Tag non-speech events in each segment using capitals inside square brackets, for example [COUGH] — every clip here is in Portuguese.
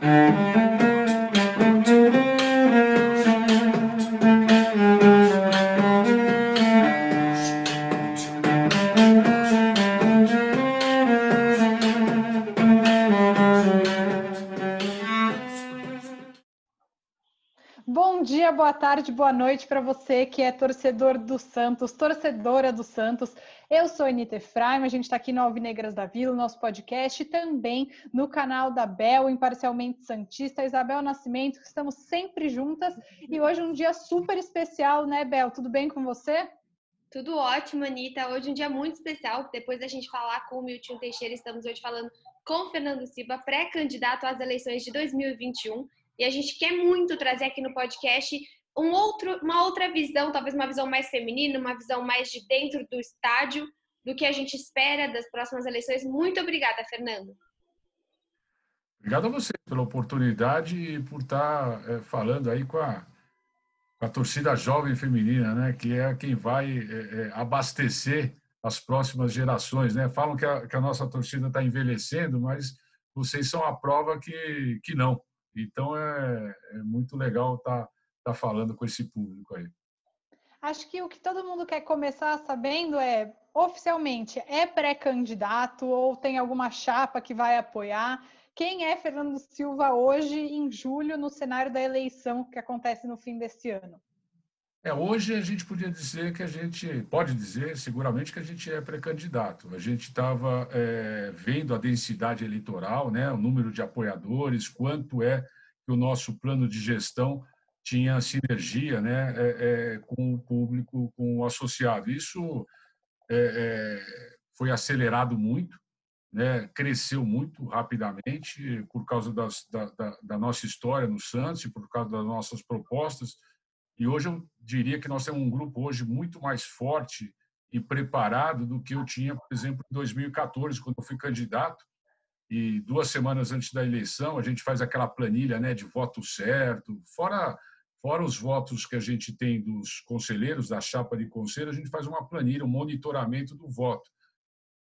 Bom tarde, boa noite para você que é torcedor do Santos, torcedora do Santos. Eu sou Anitta Efraim, a gente está aqui no Alvinegras da Vila, nosso podcast, e também no canal da Bel, Imparcialmente Santista, Isabel Nascimento, que estamos sempre juntas. E hoje é um dia super especial, né, Bel? Tudo bem com você? Tudo ótimo, Anitta. Hoje é um dia muito especial. Depois da gente falar com o Milton Teixeira, estamos hoje falando com o Fernando Silva, pré-candidato às eleições de 2021. E a gente quer muito trazer aqui no podcast um outro, uma outra visão, talvez uma visão mais feminina, uma visão mais de dentro do estádio, do que a gente espera das próximas eleições. Muito obrigada, Fernando. Obrigado a você pela oportunidade e por estar é, falando aí com a, com a torcida jovem feminina, né, que é quem vai é, é, abastecer as próximas gerações. Né? Falam que a, que a nossa torcida está envelhecendo, mas vocês são a prova que, que não. Então é, é muito legal estar tá, tá falando com esse público aí. Acho que o que todo mundo quer começar sabendo é, oficialmente, é pré-candidato ou tem alguma chapa que vai apoiar? Quem é Fernando Silva hoje, em julho, no cenário da eleição que acontece no fim deste ano? É, hoje a gente podia dizer que a gente, pode dizer seguramente que a gente é pré-candidato. A gente estava é, vendo a densidade eleitoral, né, o número de apoiadores, quanto é que o nosso plano de gestão tinha sinergia né, é, é, com o público, com o associado. Isso é, é, foi acelerado muito, né, cresceu muito rapidamente por causa das, da, da, da nossa história no Santos e por causa das nossas propostas e hoje eu diria que nós temos um grupo hoje muito mais forte e preparado do que eu tinha, por exemplo, em 2014, quando eu fui candidato. E duas semanas antes da eleição, a gente faz aquela planilha né, de voto certo, fora, fora os votos que a gente tem dos conselheiros, da chapa de conselho, a gente faz uma planilha, um monitoramento do voto.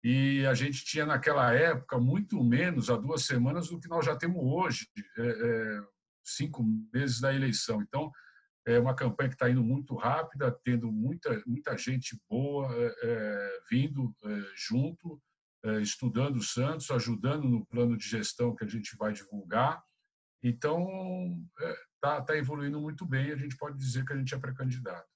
E a gente tinha naquela época muito menos, há duas semanas, do que nós já temos hoje, é, é, cinco meses da eleição. Então, é uma campanha que está indo muito rápida, tendo muita, muita gente boa é, é, vindo é, junto, é, estudando o Santos, ajudando no plano de gestão que a gente vai divulgar. Então, está é, tá evoluindo muito bem, a gente pode dizer que a gente é pré-candidato.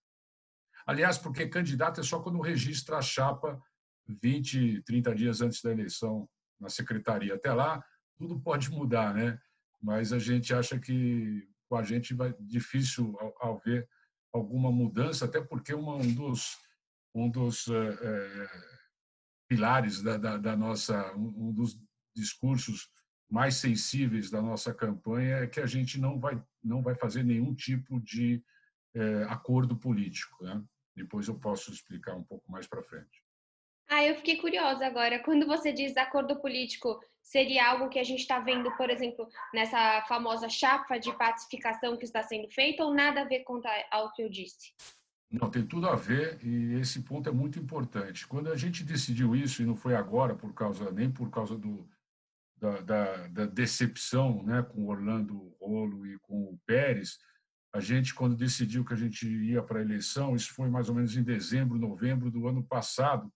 Aliás, porque candidato é só quando registra a chapa 20, 30 dias antes da eleição na secretaria. Até lá, tudo pode mudar, né? Mas a gente acha que com a gente vai difícil ao, ver alguma mudança, até porque uma, um dos um dos é, pilares da, da, da, nossa um dos discursos mais sensíveis da nossa campanha é que a gente não vai não vai fazer nenhum tipo de é, acordo político, né? Depois eu posso explicar um pouco mais para frente. Ah, eu fiquei curiosa agora. Quando você diz acordo político, seria algo que a gente está vendo, por exemplo, nessa famosa chapa de pacificação que está sendo feita, ou nada a ver com ao que eu disse? Não, tem tudo a ver e esse ponto é muito importante. Quando a gente decidiu isso, e não foi agora, por causa nem por causa do, da, da, da decepção né, com Orlando Rolo e com o Pérez, a gente, quando decidiu que a gente ia para a eleição, isso foi mais ou menos em dezembro, novembro do ano passado,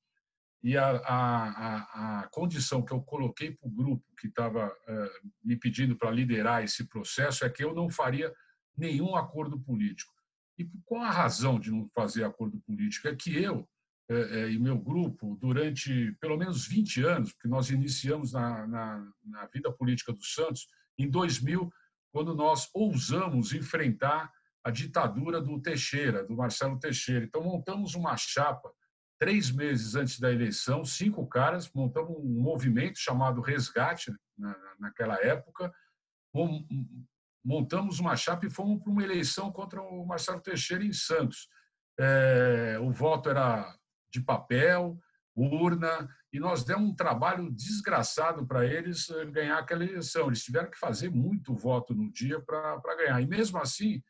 e a, a, a, condição que eu coloquei para o grupo que estava uh, me pedindo para liderar esse processo é que eu não faria nenhum acordo político. E qual a razão de não fazer acordo político? É que eu uh, e meu grupo, durante pelo menos 20 anos, porque nós iniciamos na, na, na vida política do Santos em 2000, quando nós ousamos enfrentar a ditadura do Teixeira, do Marcelo Teixeira. Então, montamos uma chapa três meses antes da eleição, cinco caras, montamos um movimento chamado Resgate, na, naquela época, montamos uma chapa e fomos para uma eleição contra o Marcelo Teixeira em Santos. É, o voto era de papel, urna, e nós demos um trabalho desgraçado para eles eh, ganhar aquela eleição. Eles tiveram que fazer muito voto no dia para ganhar. E mesmo assim,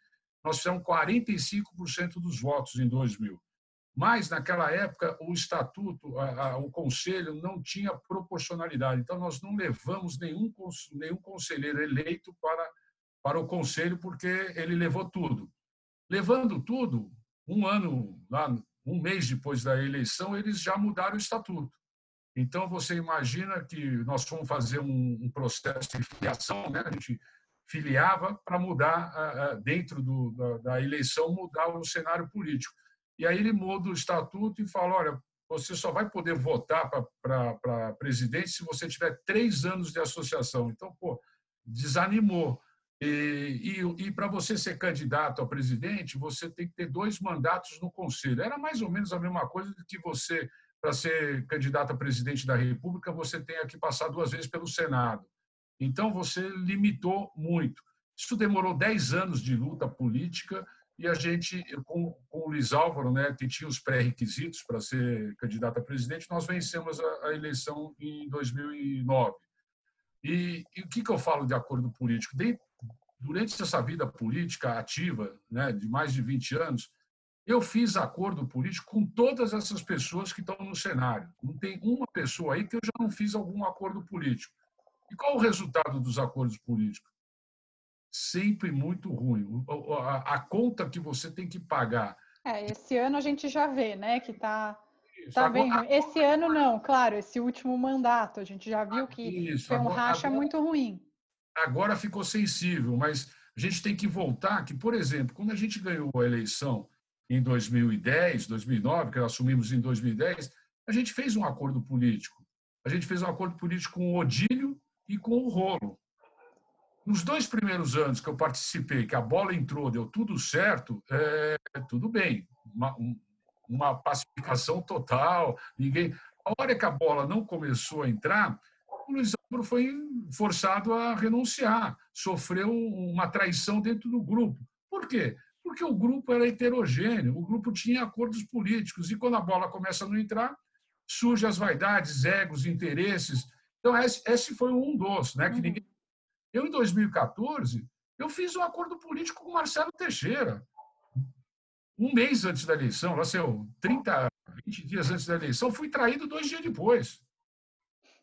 nós fizemos 45% dos votos em 2000. mas naquela época o estatuto, a, a, o conselho não tinha proporcionalidade. Então nós não levamos nenhum nenhum conselheiro eleito para para o conselho porque ele levou tudo. Levando tudo, um ano lá, um mês depois da eleição, eles já mudaram o estatuto. Então você imagina que nós fomos fazer um, processo de filiação, né? A gente filiava para mudar dentro do, da, da eleição mudar o cenário político. E aí ele muda o estatuto e fala: olha, você só vai poder votar para presidente se você tiver três anos de associação. Então, pô, desanimou. E, e, e para você ser candidato a presidente, você tem que ter dois mandatos no conselho. Era mais ou menos a mesma coisa que você, para ser candidato a presidente da República, você tem que passar duas vezes pelo Senado. Então, você limitou muito. Isso demorou dez anos de luta política e a gente, com, com o Luiz Álvaro, né, que tinha os pré-requisitos para ser candidato a presidente, nós vencemos a, a eleição em 2009. E, e, o que, que eu falo de acordo político? De, durante essa vida política ativa, né, de mais de 20 anos, eu fiz acordo político com todas essas pessoas que estão no cenário. Não tem uma pessoa aí que eu já não fiz algum acordo político. E qual o resultado dos acordos políticos? sempre muito ruim. A, a conta que você tem que pagar. É, esse ano a gente já vê, né, que está Tá bem Esse ano não, claro, esse último mandato, a gente já viu que Isso, foi um agora, racha agora, muito ruim. Agora ficou sensível, mas a gente tem que voltar que, por exemplo, quando a gente ganhou a eleição em 2010, 2009, que assumimos em 2010, a gente fez um acordo político. A gente fez um acordo político com o Odílio e com o Rolo. Nos dois primeiros anos que eu participei, que a bola entrou, deu tudo certo, é, tudo bem. Uma, uma pacificação total, ninguém. A hora que a bola não começou a entrar, o Luiz Álvaro foi forçado a renunciar, sofreu uma traição dentro do grupo. Por quê? Porque o grupo era heterogêneo, o grupo tinha acordos políticos, e quando a bola começa a não entrar, surgem as vaidades, egos, interesses. Então, esse, foi um dos, né, que uhum. ninguém eu, em 2014, eu fiz um acordo político com Marcelo Teixeira. Um mês antes da eleição, lá seu 30, 20 dias antes da eleição, fui traído dois dias depois.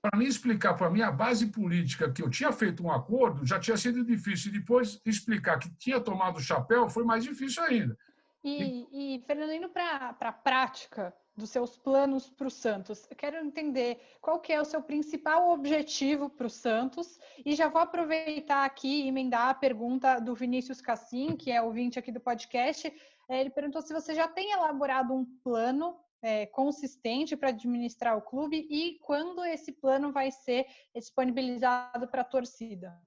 Para me explicar para mim a base política que eu tinha feito um acordo, já tinha sido difícil. E depois explicar que tinha tomado o chapéu foi mais difícil ainda. E, e, e Fernando, indo para a prática, dos seus planos para o Santos. Eu quero entender qual que é o seu principal objetivo para o Santos e já vou aproveitar aqui e emendar a pergunta do Vinícius Cassim, que é ouvinte aqui do podcast. É, ele perguntou se você já tem elaborado um plano é, consistente para administrar o clube e quando esse plano vai ser disponibilizado para a torcida.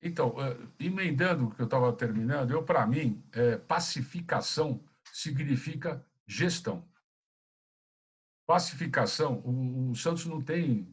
Então, é, emendando o que eu estava terminando, eu para mim, é, pacificação significa gestão. Pacificação, o, o Santos não tem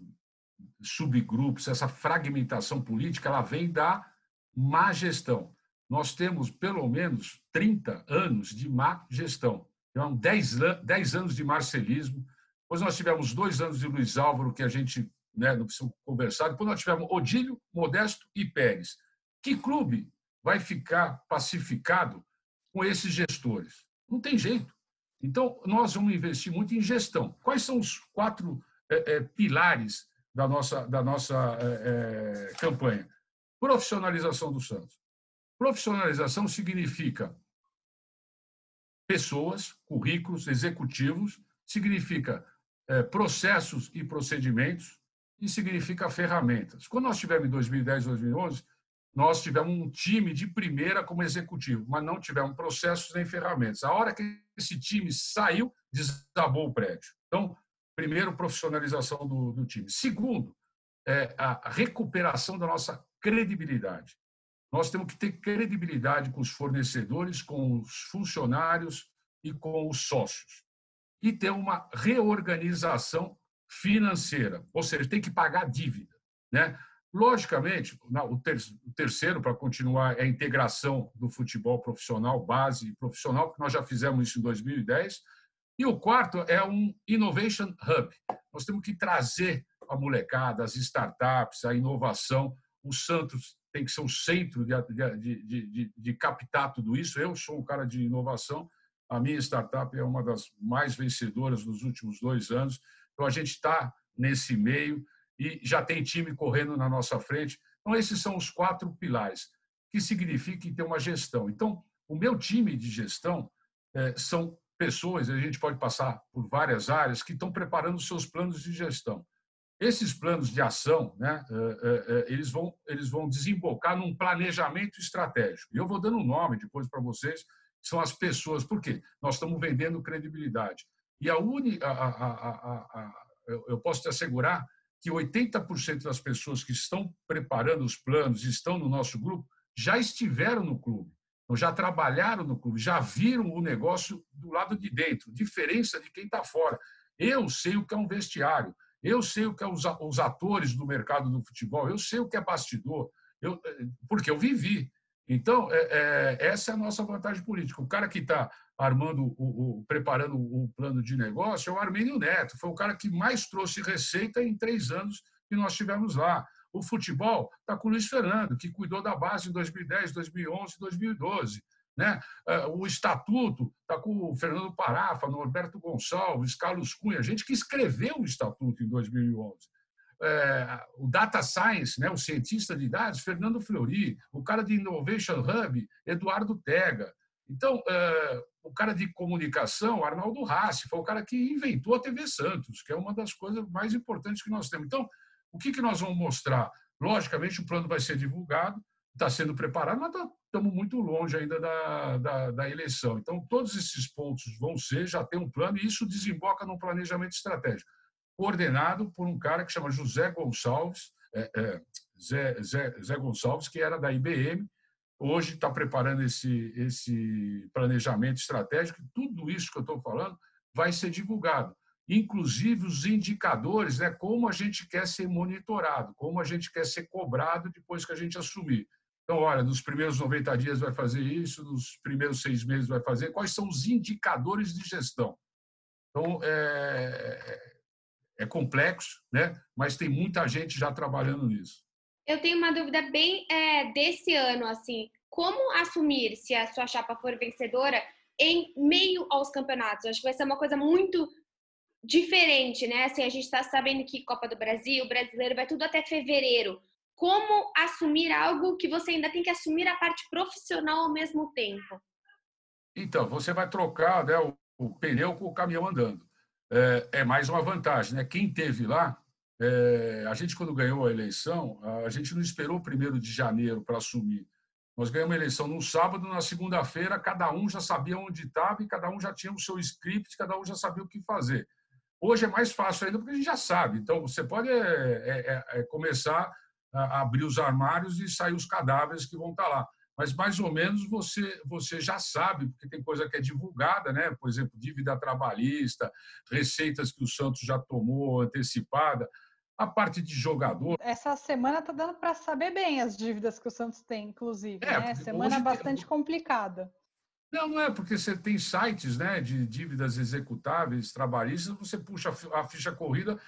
subgrupos, essa fragmentação política, ela vem da má gestão. Nós temos pelo menos 30 anos de má gestão. Então, 10, 10 anos de marcelismo. Depois nós tivemos dois anos de Luiz Álvaro, que a gente né, não precisa conversar. Depois nós tivemos Odílio, Modesto e Pérez. Que clube vai ficar pacificado com esses gestores? Não tem jeito. Então, nós vamos investir muito em gestão. Quais são os quatro é, é, pilares da nossa, da nossa é, é campanha? Profissionalização do Santos. Profissionalização significa pessoas, currículos, executivos, significa é, processos e procedimentos e significa ferramentas. Quando nós tivemos em 2010, 2011, nós tivemos um time de primeira como executivo, mas não tivemos processos nem ferramentas. A hora que esse time saiu, desabou o prédio. Então, primeiro, profissionalização do, do time. Segundo, é a recuperação da nossa credibilidade. Nós temos que ter credibilidade com os fornecedores, com os funcionários e com os sócios. E ter uma reorganização financeira, ou seja, tem que pagar dívida. Né? Logicamente, o terceiro, para continuar, é a integração do futebol profissional, base e profissional, porque nós já fizemos isso em 2010. E o quarto é um Innovation Hub. Nós temos que trazer a molecada, as startups, a inovação. O Santos tem que ser o centro de, de, de, de, captar tudo isso. Eu sou um cara de inovação. A minha startup é uma das mais vencedoras nos últimos dois anos. Então, a gente está nesse meio e já tem time correndo na nossa frente. Então, esses são os quatro pilares, que significa ter uma gestão. Então, o meu time de gestão é, são pessoas, a gente pode passar por várias áreas, que estão preparando seus planos de gestão. Esses planos de ação, né, é, é, é, eles, vão, eles vão desembocar num planejamento estratégico. E eu vou dando um nome depois para vocês, são as pessoas. Por quê? Nós estamos vendendo credibilidade. E a única, eu posso te assegurar que 80% das pessoas que estão preparando os planos, estão no nosso grupo, já estiveram no clube, já trabalharam no clube, já viram o negócio do lado de dentro, diferença de quem está fora. Eu sei o que é um vestiário, eu sei o que é os atores do mercado do futebol, eu sei o que é bastidor, eu, porque eu vivi. Então, é, é, essa é a nossa vantagem política. O cara que está armando, o, o, preparando o plano de negócio é o Armênio Neto. Foi o cara que mais trouxe receita em três anos que nós tivemos lá. O futebol está com o Luiz Fernando, que cuidou da base em 2010, 2011, 2012. Né? É, o estatuto está com o Fernando Parafa, Norberto Gonçalves, Carlos Cunha, gente que escreveu o estatuto em 2011 é, o data science, né, o cientista de dados, Fernando Fleury, o cara de Innovation Hub, Eduardo Tega. Então, é, o cara de comunicação, Arnaldo Rassi, foi o cara que inventou a TV Santos, que é uma das coisas mais importantes que nós temos. Então, o que, que nós vamos mostrar? Logicamente, o plano vai ser divulgado, está sendo preparado, mas tá, estamos muito longe ainda da, da, da, eleição. Então, todos esses pontos vão ser, já tem um plano, e isso desemboca num planejamento estratégico coordenado por um cara que chama José Gonçalves, é, é, Zé, Zé, Zé Gonçalves, que era da IBM, hoje está preparando esse, esse planejamento estratégico. Tudo isso que eu estou falando vai ser divulgado, inclusive os indicadores, né, como a gente quer ser monitorado, como a gente quer ser cobrado depois que a gente assumir. Então, olha, nos primeiros 90 dias vai fazer isso, nos primeiros seis meses vai fazer. Quais são os indicadores de gestão? Então, é, é complexo, né? mas tem muita gente já trabalhando nisso. Eu tenho uma dúvida bem é, desse ano, assim, como assumir se a sua chapa for vencedora em meio aos campeonatos? Acho que vai ser uma coisa muito diferente, né? Assim, a gente está sabendo que Copa do Brasil, brasileiro, vai tudo até fevereiro. Como assumir algo que você ainda tem que assumir a parte profissional ao mesmo tempo? Então, você vai trocar né, o, o pneu com o caminhão andando é, é mais uma vantagem. Né? Quem teve lá, é, a gente, quando ganhou a eleição, a gente não esperou o primeiro de janeiro para assumir. Nós ganhamos a eleição no sábado, na segunda-feira, cada um já sabia onde estava e cada um já tinha o seu script, cada um já sabia o que fazer. Hoje é mais fácil ainda porque a gente já sabe. Então, você pode é, é, é, é começar abrir os armários e sair os cadáveres que vão estar lá mas mais ou menos você, você já sabe, porque tem coisa que é divulgada, né? por exemplo, dívida trabalhista, receitas que o Santos já tomou antecipada, a parte de jogador. Essa semana está dando para saber bem as dívidas que o Santos tem, inclusive. É, né? Semana bastante tem... complicada. Não, não é, porque você tem sites né, de dívidas executáveis, trabalhistas, você puxa a ficha corrida,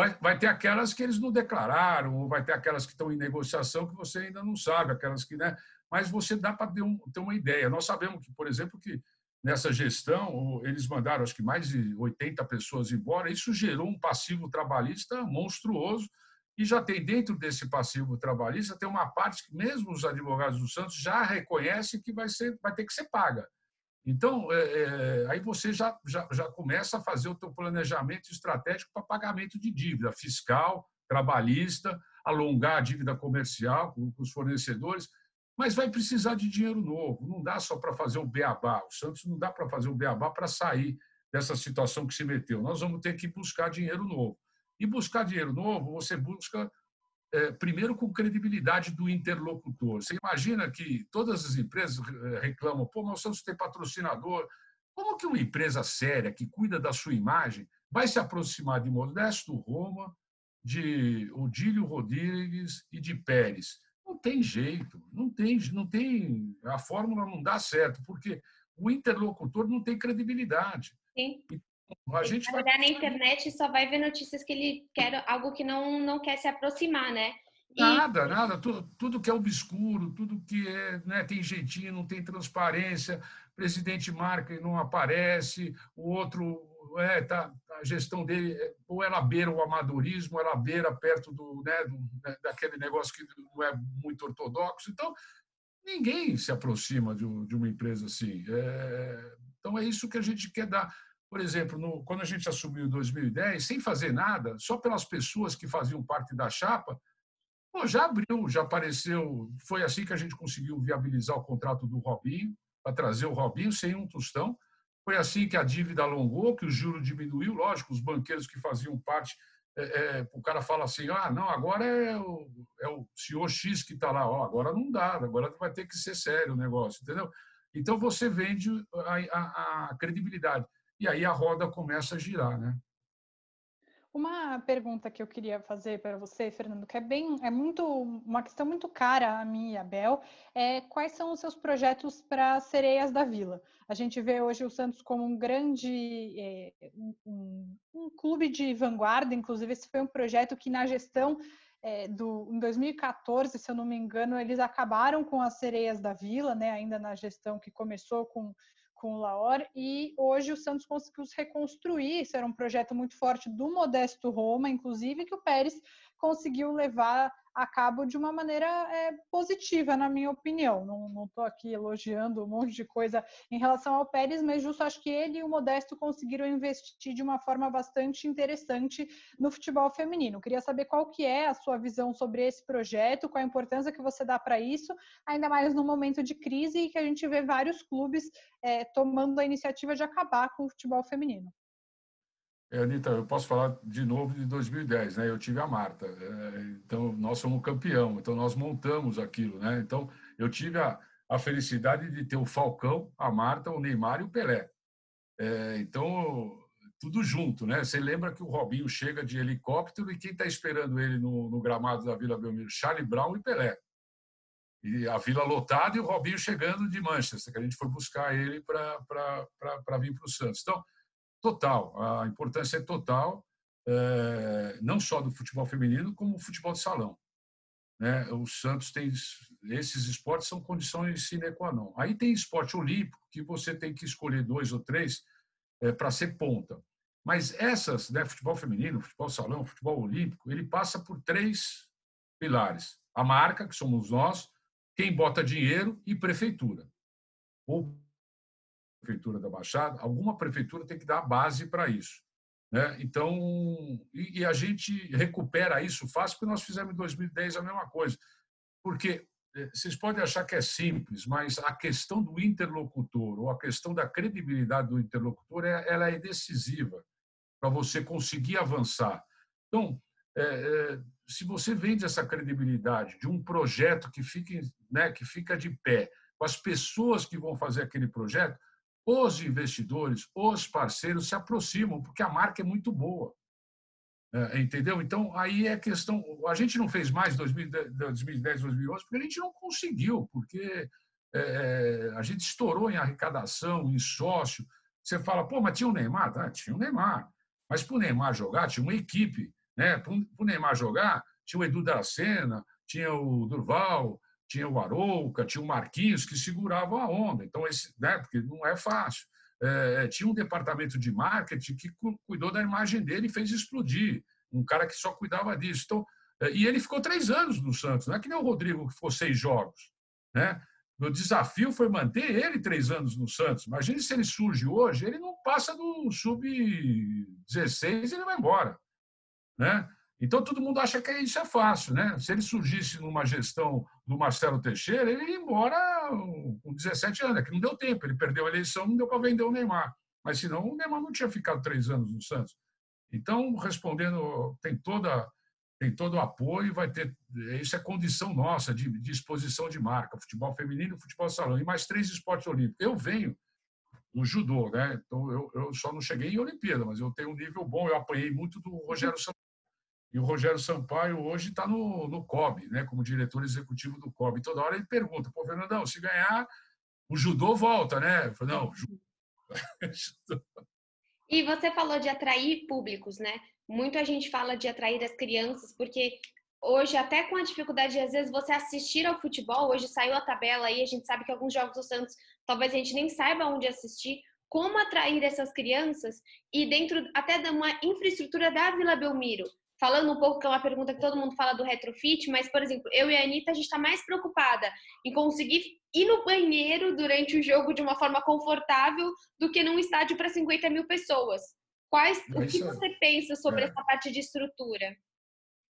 vai, vai ter aquelas que eles não declararam, ou vai ter aquelas que estão em negociação que você ainda não sabe, aquelas que. Né, mas você dá para ter, um, ter uma ideia. Nós sabemos que, por exemplo, que nessa gestão eles mandaram acho que mais de 80 pessoas embora, isso gerou um passivo trabalhista monstruoso e já tem dentro desse passivo trabalhista tem uma parte que mesmo os advogados do Santos já reconhecem que vai ser vai ter que ser paga. Então, é, é, aí você já, já, já começa a fazer o teu planejamento estratégico para pagamento de dívida fiscal, trabalhista, alongar a dívida comercial com, com os fornecedores mas vai precisar de dinheiro novo. Não dá só para fazer o beabá. O Santos não dá para fazer o beabá para sair dessa situação que se meteu. Nós vamos ter que buscar dinheiro novo. E buscar dinheiro novo, você busca primeiro com credibilidade do interlocutor. Você imagina que todas as empresas é, reclamam, pô, mas o Santos tem patrocinador. Como que uma empresa séria que cuida da sua imagem vai se aproximar de Modesto Roma, de Odílio Rodrigues e de Pérez? Não tem jeito, não tem, não tem, a fórmula não dá certo, porque o interlocutor não tem credibilidade. Sim. A gente vai na internet só vai ver notícias que ele quer algo que não não quer se aproximar, né? Nada, nada. Tudo, tudo que é obscuro, tudo que é, né, tem jeitinho, não tem transparência, presidente marca e não aparece, o outro, é, tá, a gestão dele, é, ou ela beira o amadorismo, ou ela beira perto do, né, do, daquele negócio que não é muito ortodoxo. Então, ninguém se aproxima de, de uma empresa assim. É, então, é isso que a gente quer dar. Por exemplo, no, quando a gente assumiu em 2010, sem fazer nada, só pelas pessoas que faziam parte da chapa, pô, já abriu, já apareceu. Foi assim que a gente conseguiu viabilizar o contrato do Robinho, para trazer o Robinho sem um tostão. Foi assim que a dívida alongou, que o juro diminuiu. Lógico, os banqueiros que faziam parte, é, é, o cara fala assim: ah, não, agora é o, é o senhor X que está lá, agora não dá, agora vai ter que ser sério o negócio, entendeu? Então você vende a, a, a credibilidade. E aí a roda começa a girar, né? Uma pergunta que eu queria fazer para você, Fernando, que é bem, é muito uma questão muito cara a mim e a Bel, é quais são os seus projetos para Sereias da Vila? A gente vê hoje o Santos como um grande é, um, um, clube de vanguarda, inclusive esse foi um projeto que na gestão é, do, em 2014, se eu não me engano, eles acabaram com as Sereias da Vila, né? Ainda na gestão que começou com com o Laor e hoje o Santos conseguiu se reconstruir. Isso era um projeto muito forte do Modesto Roma, inclusive, que o Pérez conseguiu levar a cabo de uma maneira é, positiva, na minha opinião. Não estou aqui elogiando um monte de coisa em relação ao Pérez, mas justo acho que ele e o Modesto conseguiram investir de uma forma bastante interessante no futebol feminino. Queria saber qual que é a sua visão sobre esse projeto, qual a importância que você dá para isso, ainda mais no momento de crise que a gente vê vários clubes é, tomando a iniciativa de acabar com o futebol feminino. É, Anitta, eu posso falar de novo de 2010, né? Eu tive a Marta, é, então nós somos campeão, então nós montamos aquilo, né? Então eu tive a, a felicidade de ter o Falcão, a Marta, o Neymar e o Pelé. É, então tudo junto, né? Você lembra que o Robinho chega de helicóptero e quem está esperando ele no, no, gramado da Vila Belmiro? Charlie Brown e Pelé. E a Vila lotada e o Robinho chegando de Manchester, que a gente foi buscar ele para vir para o Santos. Então total. A importância é total, é, não só do futebol feminino, como o futebol de salão. Né? O Santos tem esses esportes são condições sine qua non. Aí tem esporte olímpico que você tem que escolher dois ou três é, para ser ponta. Mas essas, né, futebol feminino, futebol salão, futebol olímpico, ele passa por três pilares: a marca, que somos nós, quem bota dinheiro e prefeitura. Ou prefeitura da Baixada, alguma prefeitura tem que dar a base para isso. Né? Então, e, e, a gente recupera isso fácil, porque nós fizemos em 2010 a mesma coisa. Porque eh, vocês podem achar que é simples, mas a questão do interlocutor ou a questão da credibilidade do interlocutor é, ela é decisiva para você conseguir avançar. Então, é, é, se você vende essa credibilidade de um projeto que fica, né, que fica de pé, com as pessoas que vão fazer aquele projeto, os investidores, os parceiros se aproximam, porque a marca é muito boa. É, entendeu? Então, aí é questão. A gente não fez mais 2010, 2011, porque a gente não conseguiu, porque é, é, a gente estourou em arrecadação, em sócio. Você fala, pô, mas tinha o Neymar? Ah, tinha o Neymar. Mas para o Neymar jogar, tinha uma equipe. Né? Para o Neymar jogar, tinha o Edu da Sena, tinha o Durval, tinha o Arouca, tinha o Marquinhos, que seguravam a onda. Então, esse, né, porque não é fácil. É, tinha um departamento de marketing que cuidou da imagem dele e fez explodir. Um cara que só cuidava disso. Então, é, e ele ficou três anos no Santos, não é que nem o Rodrigo, que ficou seis jogos. Né? O desafio foi manter ele três anos no Santos. Imagine se ele surge hoje, ele não passa do sub-16 e ele vai embora. Né? Então, todo mundo acha que isso é fácil. Né? Se ele surgisse numa gestão do Marcelo Teixeira, ele ia embora com 17 anos, é que não deu tempo. Ele perdeu a eleição, não deu para vender o Neymar. Mas, senão, o Neymar não tinha ficado três anos no Santos. Então, respondendo, tem toda tem todo o apoio, vai ter isso é condição nossa de, de exposição de marca, futebol feminino, futebol salão e mais três esportes olímpicos. Eu venho no judô, né? Então eu, eu só não cheguei em Olimpíada, mas eu tenho um nível bom. Eu apanhei muito do Rogério Santos e o Rogério Sampaio hoje está no, no COB, né, como diretor executivo do COB. Toda hora ele pergunta, pô, Fernandão, se ganhar, o judô volta, né? Eu falo, não, judô. [LAUGHS] E você falou de atrair públicos, né? Muito a gente fala de atrair as crianças, porque hoje, até com a dificuldade de, às vezes, você assistir ao futebol, hoje saiu a tabela aí, a gente sabe que alguns jogos do Santos, talvez a gente nem saiba onde assistir, como atrair essas crianças e dentro até de uma infraestrutura da Vila Belmiro. Falando um pouco, que é uma pergunta que todo mundo fala do retrofit, mas, por exemplo, eu e a Anitta, a gente está mais preocupada em conseguir ir no banheiro durante o jogo de uma forma confortável do que num estádio para 50 mil pessoas. Quais, o que você pensa sobre é. essa parte de estrutura?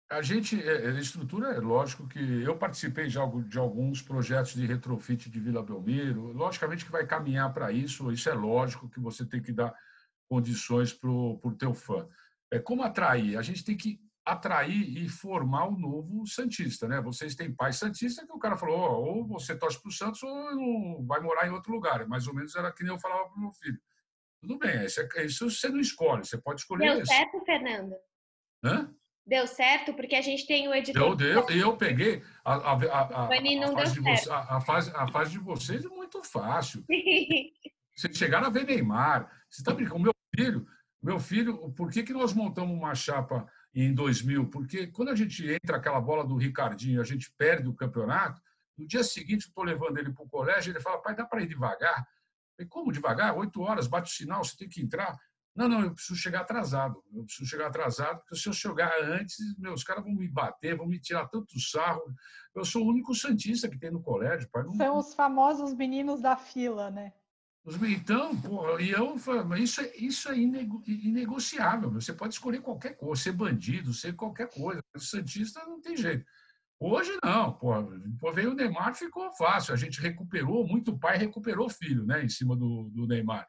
A gente, é, a estrutura, é lógico que eu participei de, de alguns projetos de retrofit de Vila Belmiro, logicamente que vai caminhar para isso, isso é lógico que você tem que dar condições para o teu fã. É, como atrair? A gente tem que atrair e formar o novo Santista, né? Vocês têm pai Santista que o cara falou, oh, ou você torce para o Santos ou vai morar em outro lugar. Mais ou menos era que nem eu falava para o meu filho. Tudo bem, isso, é, isso você não escolhe, você pode escolher. Deu certo, Fernando? Hã? Deu certo, porque a gente tem o editor. Deu, deu. Eu peguei a, a, a, a, fase você, a, fase, a fase de vocês é muito fácil. [LAUGHS] Vocês chegaram a ver Neymar. Você está brincando? Meu filho, meu filho, por que, que nós montamos uma chapa em 2000? Porque quando a gente entra aquela bola do Ricardinho, a gente perde o campeonato, no dia seguinte eu estou levando ele para o colégio, ele fala, pai, dá para ir devagar? falei, como devagar? Oito horas, bate o sinal, você tem que entrar. Não, não, eu preciso chegar atrasado. Eu preciso chegar atrasado, porque se eu chegar antes, meus caras vão me bater, vão me tirar tanto sarro. Eu sou o único santista que tem no colégio. Pai. Não... São os famosos meninos da fila, né? Então, porra, e eu isso é, isso é inegociável. Você pode escolher qualquer coisa, ser bandido, ser qualquer coisa. O Santista não tem jeito. Hoje não, porra, veio o Neymar, ficou fácil. A gente recuperou, muito pai recuperou filho, né, em cima do, do Neymar.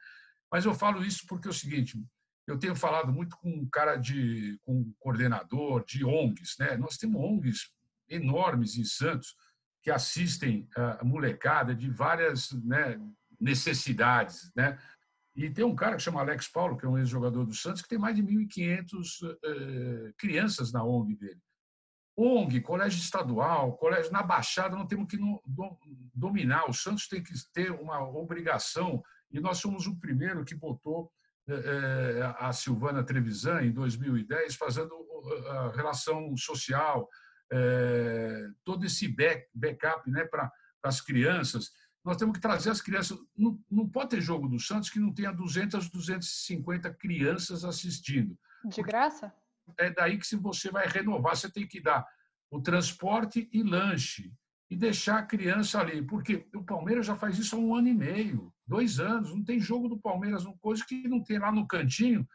Mas eu falo isso porque é o seguinte: eu tenho falado muito com um cara de, com um coordenador de ONGs, né? Nós temos ONGs enormes em Santos que assistem a molecada de várias, né, necessidades, né? E tem um cara que chama Alex Paulo, que é um ex-jogador do Santos, que tem mais de 1.500 eh, crianças na ONG dele. ONG, colégio estadual, colégio na Baixada, não temos que no, do, dominar. O Santos tem que ter uma obrigação, e nós somos o primeiro que botou eh, a Silvana Trevisan, em 2010, fazendo a relação social, eh, todo esse back, backup né, para as crianças nós temos que trazer as crianças. Não, não pode ter jogo do Santos que não tenha 200, 250 crianças assistindo. De graça? É daí que se você vai renovar, você tem que dar o transporte e lanche e deixar a criança ali, porque o Palmeiras já faz isso há um ano e meio, dois anos, não tem jogo do Palmeiras, uma coisa que não tem lá no cantinho.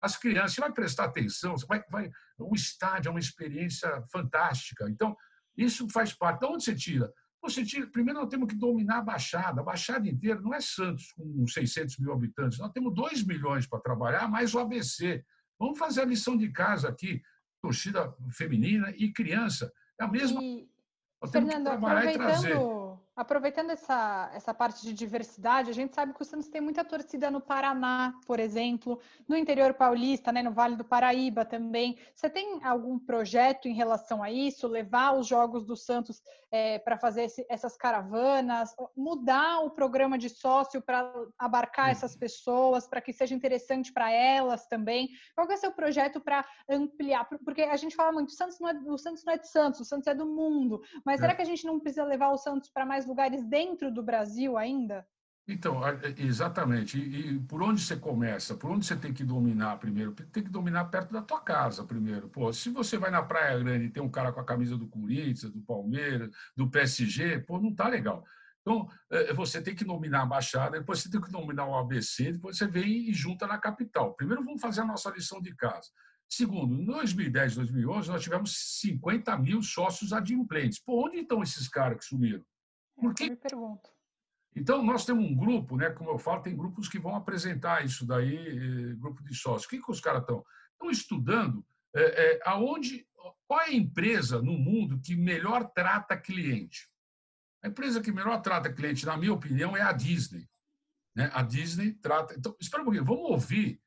As crianças, você vai prestar atenção, você vai, vai, o estádio é uma experiência fantástica. Então, isso faz parte. De onde você tira? Você tira, primeiro, nós temos que dominar a Baixada. A Baixada inteira não é Santos, com 600 mil habitantes. Nós temos 2 milhões para trabalhar, mais o ABC. Vamos fazer a lição de casa aqui, torcida feminina e criança. É a mesma. E, nós temos Fernando, que trabalhar e trazer aproveitando essa, essa parte de diversidade, a gente sabe que o Santos tem muita torcida no Paraná, por exemplo, no interior paulista, né, no Vale do Paraíba também. Você tem algum projeto em relação a isso? Levar os jogos do Santos é, para fazer esse, essas caravanas, mudar o programa de sócio para abarcar essas uhum. pessoas, para que seja interessante para elas também? Qual é o seu projeto para ampliar? Porque a gente fala muito, o Santos, não é, o Santos não é de Santos, o Santos é do mundo, mas é. será que a gente não precisa levar o Santos para mais lugares dentro do Brasil ainda? Então, exatamente. E, por onde você começa? Por onde você tem que dominar primeiro? Tem que dominar perto da tua casa primeiro. Pô, se você vai na Praia Grande e tem um cara com a camisa do Corinthians, do Palmeiras, do PSG, pô, não tá legal. Então, é, você tem que dominar a Baixada, depois você tem que dominar o ABC, depois você vem e junta na capital. Primeiro, vamos fazer a nossa lição de casa. Segundo, em 2010, 2011, nós tivemos 50 mil sócios adimplentes. Pô, onde estão esses caras que sumiram? Que? Eu me pergunto. Então, nós temos um grupo, né, como eu falo, tem grupos que vão apresentar isso daí, eh, grupo de sócios. O que, que os caras estão? Estão estudando é, é, aonde, qual é a empresa no mundo que melhor trata cliente. A empresa que melhor trata cliente, na minha opinião, é a Disney. Né? A Disney trata. Então, espera um pouquinho, vamos ouvir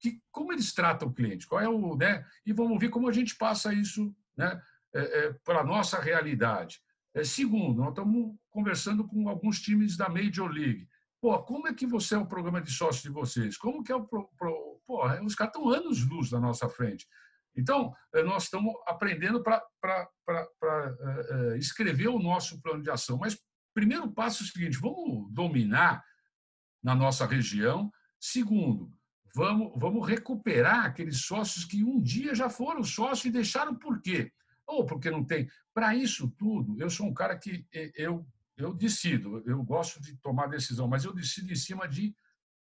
que, como eles tratam o cliente, qual é o. Né? E vamos ouvir como a gente passa isso né, é, é para a nossa realidade. É, segundo, nós estamos conversando com alguns times da Major League. Pô, como é que você é o programa de sócio de vocês? Como que é o... Pro, pro, pô, os caras estão anos-luz na nossa frente. Então, eh, nós estamos aprendendo para escrever o nosso plano de ação. Mas, primeiro passo é o seguinte: vamos dominar na nossa região. Segundo, vamos, vamos recuperar aqueles sócios que um dia já foram sócios e deixaram por quê? Ou porque não tem. Para isso tudo, eu sou um cara que eu, eu decido, eu gosto de tomar decisão, mas eu decido em cima de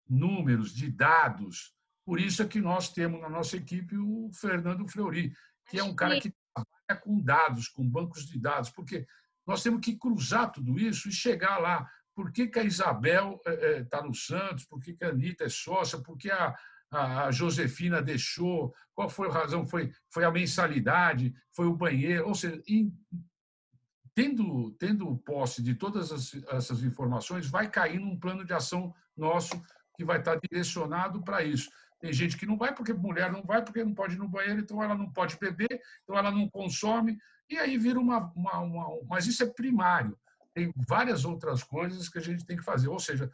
números, de dados. Por isso é que nós temos na nossa equipe o Fernando Fleury, que é um cara que trabalha com dados, com bancos de dados, porque nós temos que cruzar tudo isso e chegar lá. Por que, que a Isabel está é, é, no Santos? Por que, que a Anitta é sócia? Por que a, a Josefina deixou? Qual foi a razão? Foi, foi a mensalidade? Foi o banheiro? Ou seja, em, tendo, tendo posse de todas as, essas informações, vai cair num plano de ação nosso que vai estar direcionado para isso. Tem gente que não vai porque mulher não vai porque não pode ir no banheiro, então ela não pode beber, então ela não consome, e aí vira uma. uma, uma mas isso é primário. Tem várias outras coisas que a gente tem que fazer. Ou seja,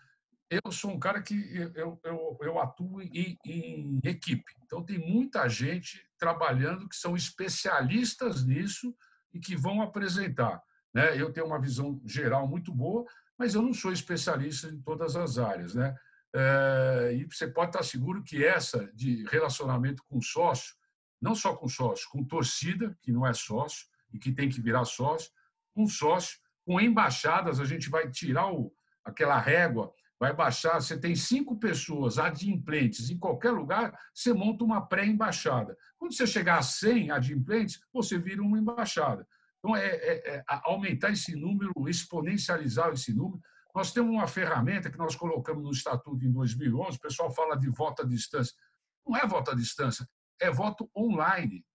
eu sou um cara que eu, eu, eu atuo em, em equipe. Então, tem muita gente trabalhando que são especialistas nisso e que vão apresentar. Né? Eu tenho uma visão geral muito boa, mas eu não sou especialista em todas as áreas. Né? É, e você pode estar seguro que essa de relacionamento com sócio, não só com sócio, com torcida, que não é sócio e que tem que virar sócio, com sócio, com embaixadas, a gente vai tirar o, aquela régua, vai baixar. Você tem cinco pessoas adimplentes em qualquer lugar, você monta uma pré-embaixada. Quando você chegar a 100 adimplentes, você vira uma embaixada. Então, é, é, é aumentar esse número, exponencializar esse número. Nós temos uma ferramenta que nós colocamos no Estatuto em 2011, o pessoal fala de voto à distância. Não é voto à distância, é voto online.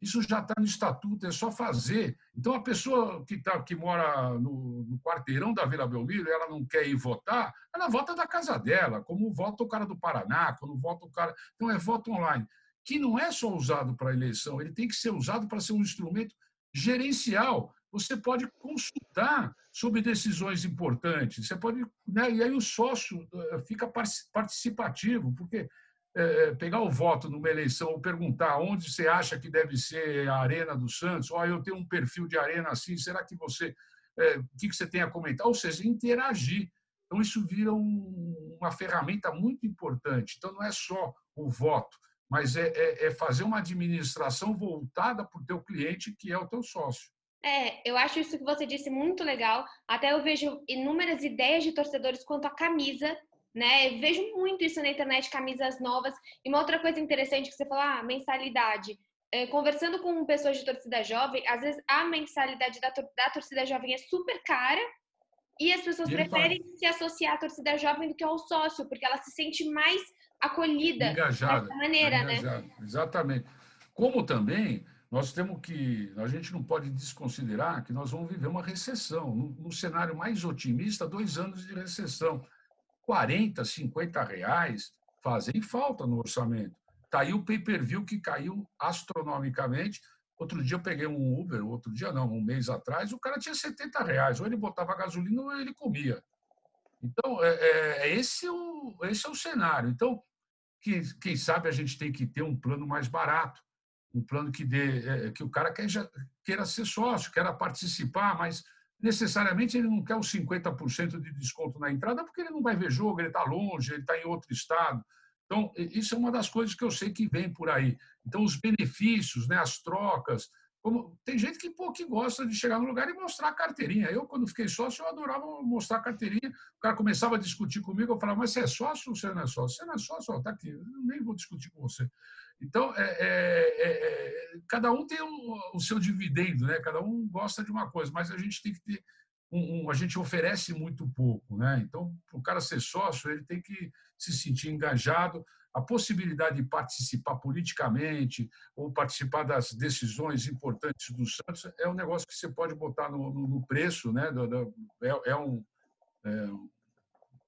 Isso já está no Estatuto, é só fazer. Então, a pessoa que, tá, que mora no, no quarteirão da Vila Belmiro, ela não quer ir votar, ela vota da casa dela, como vota o cara do Paraná, quando vota o cara. Então, é voto online, que não é só usado para eleição, ele tem que ser usado para ser um instrumento gerencial. Você pode consultar sobre decisões importantes. Você pode, né? E aí o sócio eh, fica participativo, porque pegar o voto numa eleição ou perguntar onde você acha que deve ser a arena do Santos, ou eu tenho um perfil de arena assim, será que você, é, o que você tem a comentar? Ou seja, interagir. Então isso vira um, uma ferramenta muito importante. Então não é só o voto, mas é, é, é fazer uma administração voltada para o teu cliente, que é o teu sócio. É, eu acho isso que você disse muito legal. Até eu vejo inúmeras ideias de torcedores quanto à camisa, né? Eu vejo muito isso na internet, camisas novas. E uma outra coisa interessante que você falou, ah, mensalidade. É, conversando com pessoas de torcida jovem, às vezes a mensalidade da, da torcida jovem é super cara e as pessoas preferem se associar à torcida jovem do que ao sócio, porque ela se sente mais acolhida engajada, dessa maneira, né? engajada. né? Exatamente. Como também nós temos que, a gente não pode desconsiderar que nós vamos viver uma recessão. No, no cenário mais otimista, dois anos de recessão. 40, 50 reais fazem falta no orçamento. Está aí o pay-per-view que caiu astronomicamente. Outro dia eu peguei um Uber, outro dia não, um mês atrás, o cara tinha 70 reais. Ou ele botava gasolina ou ele comia. Então, é, é, é esse, o, esse é o cenário. Então, que, quem sabe a gente tem que ter um plano mais barato, um plano que dê é, que o cara quer, queira ser sócio, queira participar, mas necessariamente ele não quer os 50% de desconto na entrada porque ele não vai ver jogo, ele está longe, ele está em outro estado. Então, isso é uma das coisas que eu sei que vem por aí. Então, os benefícios, né, as trocas, como, tem gente que, pô, que gosta de chegar no lugar e mostrar a carteirinha. Eu, quando fiquei sócio, eu adorava mostrar a carteirinha. O cara começava a discutir comigo, eu falava, mas você é sócio ou você não é sócio? Você não é sócio? Está aqui, eu nem vou discutir com você. Então, é, é, é, é, cada um tem o, o, seu dividendo, né? cada um gosta de uma coisa, mas a gente tem que ter. Um, um, a gente oferece muito pouco. Né? Então, para o cara ser sócio, ele tem que se sentir engajado a possibilidade de participar politicamente ou participar das decisões importantes do Santos é um negócio que você pode botar no, no preço, né? É, é, um, é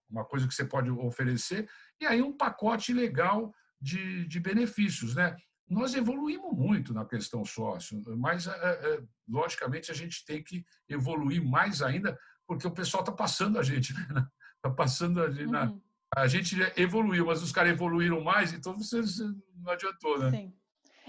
uma coisa que você pode oferecer e aí um pacote legal de, de benefícios, né? Nós evoluímos muito na questão sócio, mas é, é, logicamente a gente tem que evoluir mais ainda porque o pessoal está passando a gente, [LAUGHS] né? Está passando a gente uhum. na a gente evoluiu, mas os caras evoluíram mais, então vocês não adiantou, né? Sim.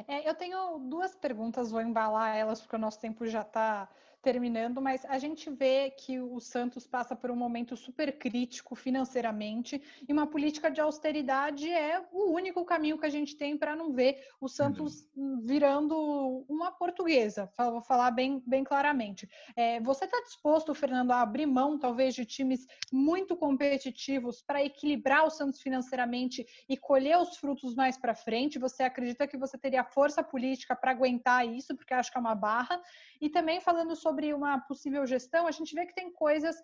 É, eu tenho duas perguntas, vou embalar elas porque o nosso tempo já está terminando, mas a gente vê que o Santos passa por um momento super crítico financeiramente e uma política de austeridade é o único caminho que a gente tem para não ver o Santos virando uma portuguesa. Vou falar bem, bem claramente. É, você está disposto, Fernando, a abrir mão, talvez, de times muito competitivos para equilibrar o Santos financeiramente e colher os frutos mais para frente? Você acredita que você teria força política para aguentar isso? Porque acho que é uma barra. E também falando sobre uma possível gestão, a gente vê que tem coisas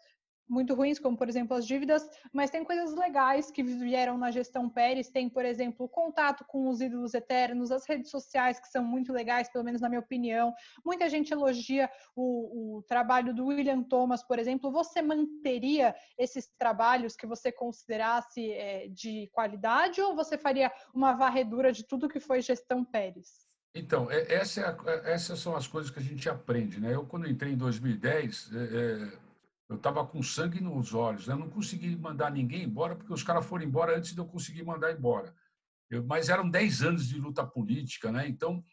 muito ruins, como por exemplo as dívidas, mas tem coisas legais que vieram na gestão Pérez. Tem, por exemplo, o contato com os ídolos eternos, as redes sociais que são muito legais, pelo menos na minha opinião. Muita gente elogia o, o trabalho do William Thomas, por exemplo. Você manteria esses trabalhos que você considerasse é, de qualidade ou você faria uma varredura de tudo que foi gestão Pérez? Então, é, essa é a, essas são as coisas que a gente aprende. Né? Eu, quando entrei em 2010, é, é, eu estava com sangue nos olhos. Né? Eu não consegui mandar ninguém embora, porque os caras foram embora antes de eu conseguir mandar embora. Eu, mas eram 10 anos de luta política, né? então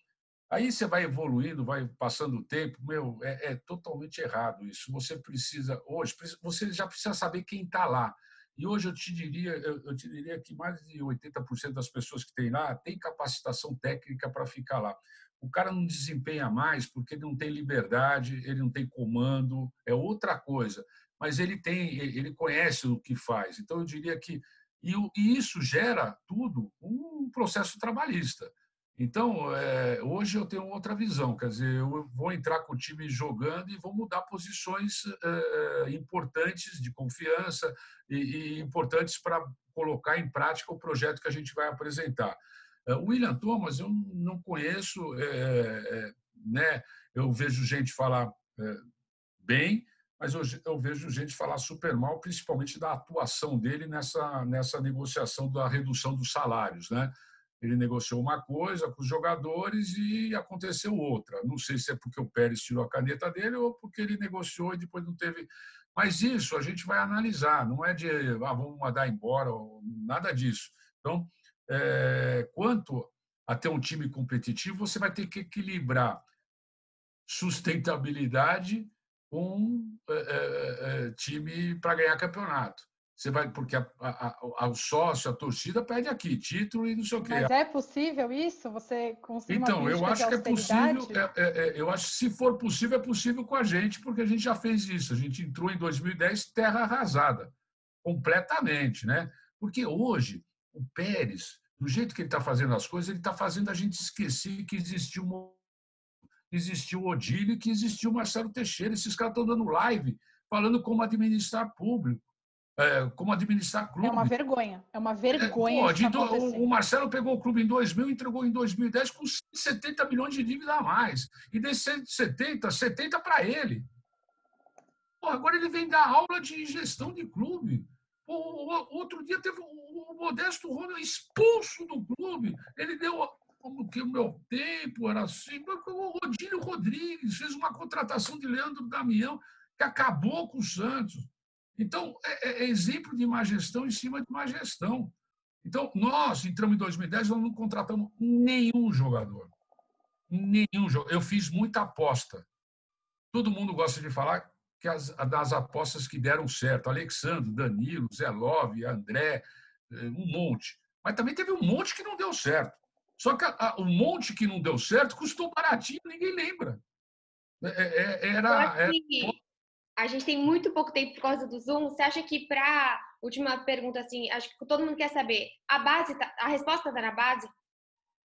aí você vai evoluindo, vai passando o tempo. Meu, é, é totalmente errado isso. Você precisa, hoje, você já precisa saber quem está lá. E hoje eu te diria, eu, te diria que mais de 80% das pessoas que tem lá têm capacitação técnica para ficar lá. O cara não desempenha mais porque ele não tem liberdade, ele não tem comando, é outra coisa. Mas ele tem, ele conhece o que faz. Então eu diria que e, isso gera tudo um processo trabalhista. Então, é, hoje eu tenho outra visão, quer dizer, eu vou entrar com o time jogando e vou mudar posições é, é importantes de confiança e, e importantes para colocar em prática o projeto que a gente vai apresentar. É, o William Thomas eu não conheço, é, é, né? eu vejo gente falar bem, mas eu, eu, vejo gente falar super mal, principalmente da atuação dele nessa, nessa negociação da redução dos salários. Né? Ele negociou uma coisa com os jogadores e aconteceu outra. Não sei se é porque o Pérez tirou a caneta dele ou porque ele negociou e depois não teve. Mas isso a gente vai analisar, não é de ah, vamos mandar embora, nada disso. Então, é, quanto a ter um time competitivo, você vai ter que equilibrar sustentabilidade com é, é, é time para ganhar campeonato. Você vai, porque a, a, a, o sócio, a torcida pede aqui, título e não sei o quê. Mas é possível isso? Você conseguir Então, eu acho que é possível. É, é, é, eu acho que se for possível, é possível com a gente, porque a gente já fez isso. A gente entrou em 2010 terra arrasada, completamente, né? Porque hoje, o Pérez, do jeito que ele está fazendo as coisas, ele está fazendo a gente esquecer que existiu existiu o Odílio e que existiu o Marcelo Teixeira. Esses caras estão dando live falando como administrar público é, como administrar clube. É uma vergonha, é uma vergonha. É, pô, o, o Marcelo pegou o clube em 2000 e entregou em 2010 com 70 milhões de dívida a mais. E desses 70, 70 para ele. Pô, agora ele vem dar aula de gestão de clube. Pô, outro dia teve o, Modesto Rony expulso do clube. Ele deu como que o meu tempo era assim. O Rodílio Rodrigues fez uma contratação de Leandro Damião que acabou com o Santos. Então, é, é, é exemplo de má gestão em cima de má gestão. Então, nós entramos em 2010, nós não contratamos nenhum jogador. Nenhum jogador. Eu fiz muita aposta. Todo mundo gosta de falar que as, das apostas que deram certo. Alexandre, Danilo, Zé Love, André, eh, um monte. Mas também teve um monte que não deu certo. Só que o um monte que não deu certo custou baratinho, ninguém lembra. É, é, era, era, a gente tem muito pouco tempo por causa do Zoom. Você acha que para última pergunta assim, acho que todo mundo quer saber, a base, tá, a resposta está na base?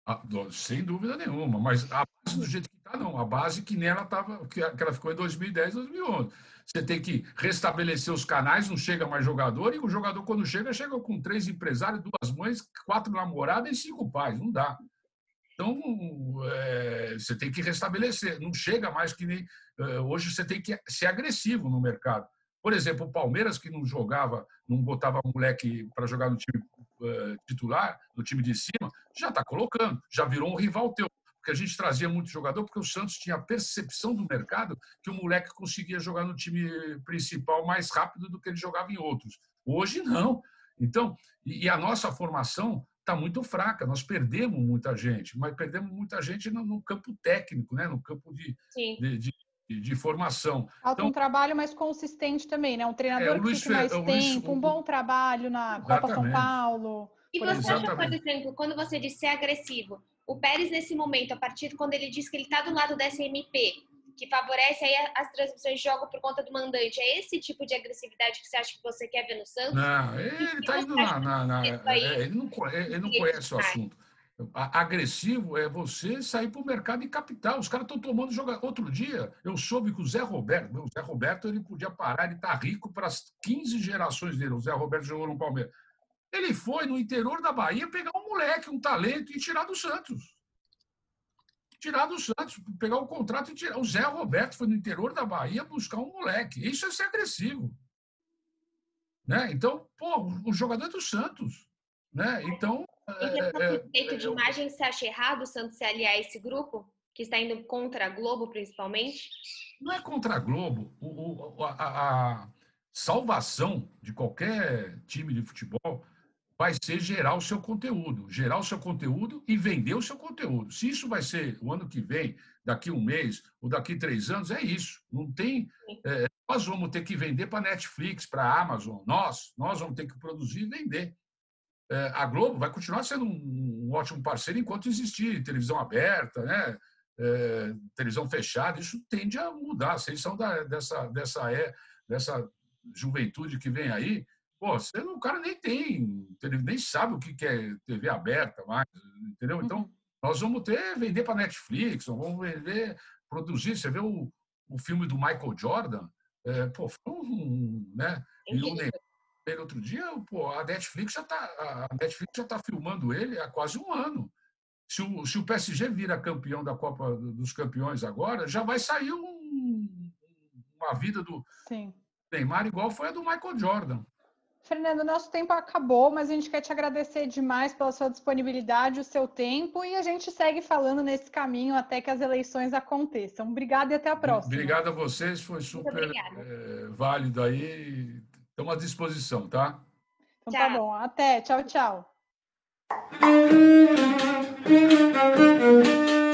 Ah, sem dúvida nenhuma, mas a base do jeito que está, não. A base que nela estava, que ela ficou em 2010, 2011. Você tem que restabelecer os canais, não chega mais jogador, e o jogador, quando chega, chega com três empresários, duas mães, quatro namoradas e cinco pais. Não dá. Então, é, você tem que restabelecer. Não chega mais que nem. É, hoje você tem que ser agressivo no mercado. Por exemplo, o Palmeiras, que não jogava, não botava moleque para jogar no time é, titular, no time de cima, já está colocando, já virou um rival teu. Porque a gente trazia muito jogador, porque o Santos tinha a percepção do mercado que o moleque conseguia jogar no time principal mais rápido do que ele jogava em outros. Hoje, não. Então, e a nossa formação está muito fraca. Nós perdemos muita gente, mas perdemos muita gente no, no campo técnico, né? no campo de, de, de, de, formação. Falta então, um trabalho mais consistente também, né? Um treinador é, que fique mais tempo, Luiz, um bom trabalho na exatamente. Copa São Paulo. E você exatamente. acha, por exemplo, quando você diz ser agressivo, o Pérez, nesse momento, a partir de quando ele diz que ele está do lado da SMP, que favorece aí as transmissões de jogo por conta do mandante. É esse tipo de agressividade que você acha que você quer ver no Santos? Não, ele está indo na. na, na é, ele não, ele não conhece o assunto. Agressivo é você sair para o mercado e capital. Os caras estão tomando jogador. Outro dia, eu soube que o Zé Roberto, o Zé Roberto ele podia parar, ele está rico para as 15 gerações dele. O Zé Roberto jogou no Palmeiras. Ele foi no interior da Bahia pegar um moleque, um talento e tirar do Santos tirar do Santos, pegar o contrato e tirar. O Zé Roberto foi no interior da Bahia buscar um moleque. Isso é ser agressivo. Né? Então, pô, o jogador é do Santos. Né? Então. É, é, de imagem, você acha errado o Santos se aliar a esse grupo? Que está indo contra a Globo, principalmente? Não é contra a Globo. O, o a, a salvação de qualquer time de futebol vai ser gerar o seu conteúdo, gerar o seu conteúdo e vender o seu conteúdo. Se isso vai ser o ano que vem, daqui um mês ou daqui três anos, é isso. Não tem. É, nós vamos ter que vender para Netflix, para a Amazon. Nós, nós vamos ter que produzir e vender. É, a Globo vai continuar sendo um, um, ótimo parceiro enquanto existir televisão aberta, né? É, televisão fechada. Isso tende a mudar. Vocês são da, dessa, dessa, é, dessa juventude que vem aí Pô, você, o cara nem tem, ele nem sabe o que é TV aberta mais, entendeu? Então, uhum. nós vamos ter, vender para Netflix, vamos vender, produzir. Você vê o, o filme do Michael Jordan, é, pô, foi um, né? E o ele outro dia, pô, a Netflix já está a Netflix já tá filmando ele há quase um ano. Se o, se o PSG vira campeão da Copa dos Campeões agora, já vai sair um, uma vida do Sim. Neymar igual foi a do Michael Jordan. Fernando, nosso tempo acabou, mas a gente quer te agradecer demais pela sua disponibilidade, o seu tempo, e a gente segue falando nesse caminho até que as eleições aconteçam. Obrigada e até a próxima. Obrigado a vocês, foi super é, válido aí. Estamos à disposição, tá? Então tá tchau. tá bom. Até. Tchau, tchau. [LAUGHS]